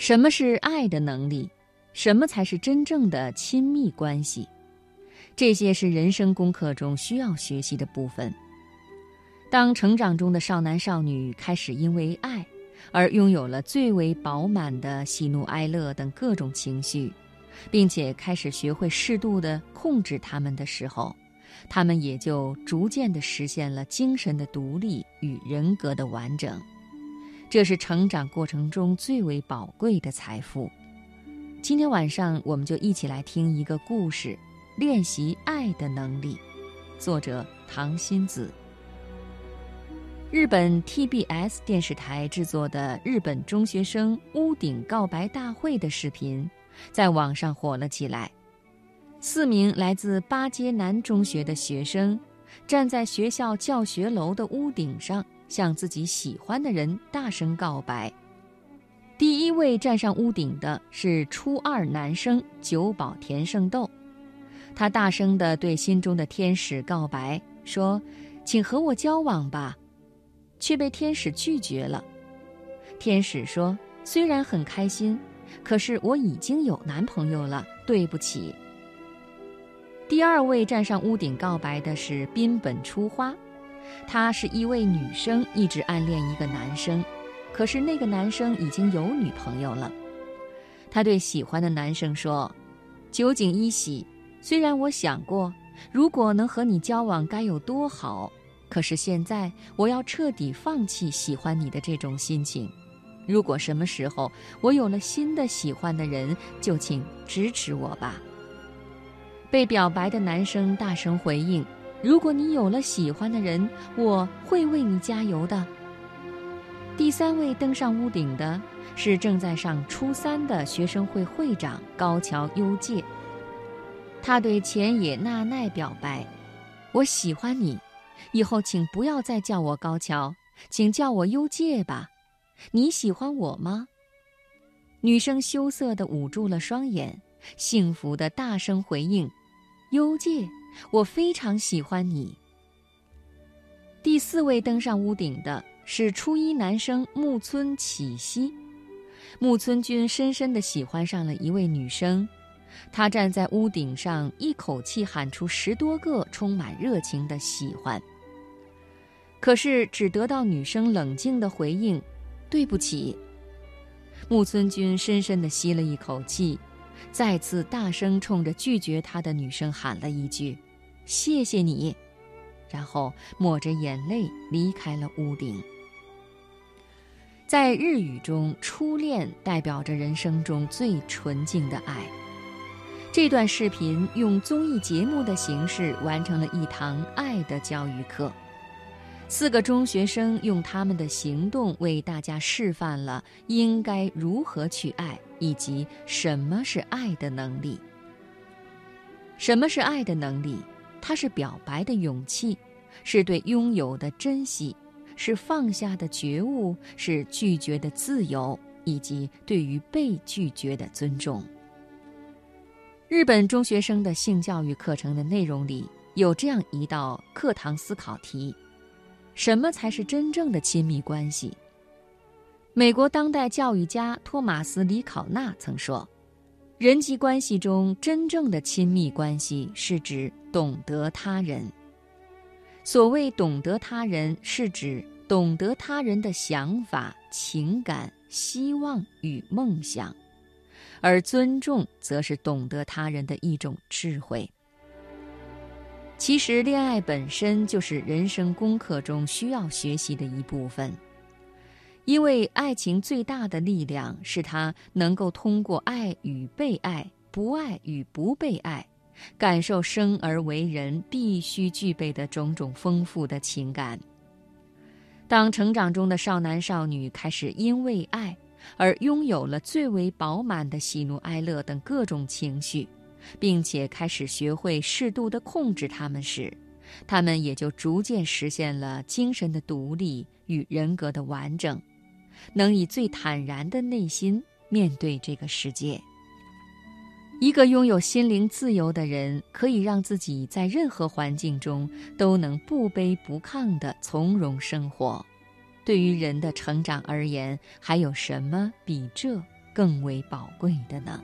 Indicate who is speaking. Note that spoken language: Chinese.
Speaker 1: 什么是爱的能力？什么才是真正的亲密关系？这些是人生功课中需要学习的部分。当成长中的少男少女开始因为爱而拥有了最为饱满的喜怒哀乐等各种情绪，并且开始学会适度的控制他们的时候，他们也就逐渐地实现了精神的独立与人格的完整。这是成长过程中最为宝贵的财富。今天晚上，我们就一起来听一个故事，练习爱的能力。作者唐新子。日本 TBS 电视台制作的日本中学生屋顶告白大会的视频，在网上火了起来。四名来自八街南中学的学生，站在学校教学楼的屋顶上。向自己喜欢的人大声告白。第一位站上屋顶的是初二男生久保田胜斗，他大声地对心中的天使告白说：“请和我交往吧。”却被天使拒绝了。天使说：“虽然很开心，可是我已经有男朋友了，对不起。”第二位站上屋顶告白的是滨本初花。她是一位女生，一直暗恋一个男生，可是那个男生已经有女朋友了。她对喜欢的男生说：“酒井一喜，虽然我想过，如果能和你交往该有多好，可是现在我要彻底放弃喜欢你的这种心情。如果什么时候我有了新的喜欢的人，就请支持我吧。”被表白的男生大声回应。如果你有了喜欢的人，我会为你加油的。第三位登上屋顶的是正在上初三的学生会会长高桥优介。他对前野娜奈表白：“我喜欢你，以后请不要再叫我高桥，请叫我优介吧。你喜欢我吗？”女生羞涩地捂住了双眼，幸福地大声回应：“优介。”我非常喜欢你。第四位登上屋顶的是初一男生木村启希，木村君深深地喜欢上了一位女生，他站在屋顶上，一口气喊出十多个充满热情的喜欢。可是只得到女生冷静的回应：“对不起。”木村君深深地吸了一口气。再次大声冲着拒绝他的女生喊了一句：“谢谢你。”然后抹着眼泪离开了屋顶。在日语中，初恋代表着人生中最纯净的爱。这段视频用综艺节目的形式完成了一堂爱的教育课。四个中学生用他们的行动为大家示范了应该如何去爱，以及什么是爱的能力。什么是爱的能力？它是表白的勇气，是对拥有的珍惜，是放下的觉悟，是拒绝的自由，以及对于被拒绝的尊重。日本中学生的性教育课程的内容里有这样一道课堂思考题。什么才是真正的亲密关系？美国当代教育家托马斯·里考纳曾说：“人际关系中真正的亲密关系是指懂得他人。所谓懂得他人，是指懂得他人的想法、情感、希望与梦想，而尊重则是懂得他人的一种智慧。”其实，恋爱本身就是人生功课中需要学习的一部分，因为爱情最大的力量是它能够通过爱与被爱、不爱与不被爱，感受生而为人必须具备的种种丰富的情感。当成长中的少男少女开始因为爱而拥有了最为饱满的喜怒哀乐等各种情绪。并且开始学会适度的控制他们时，他们也就逐渐实现了精神的独立与人格的完整，能以最坦然的内心面对这个世界。一个拥有心灵自由的人，可以让自己在任何环境中都能不卑不亢地从容生活。对于人的成长而言，还有什么比这更为宝贵的呢？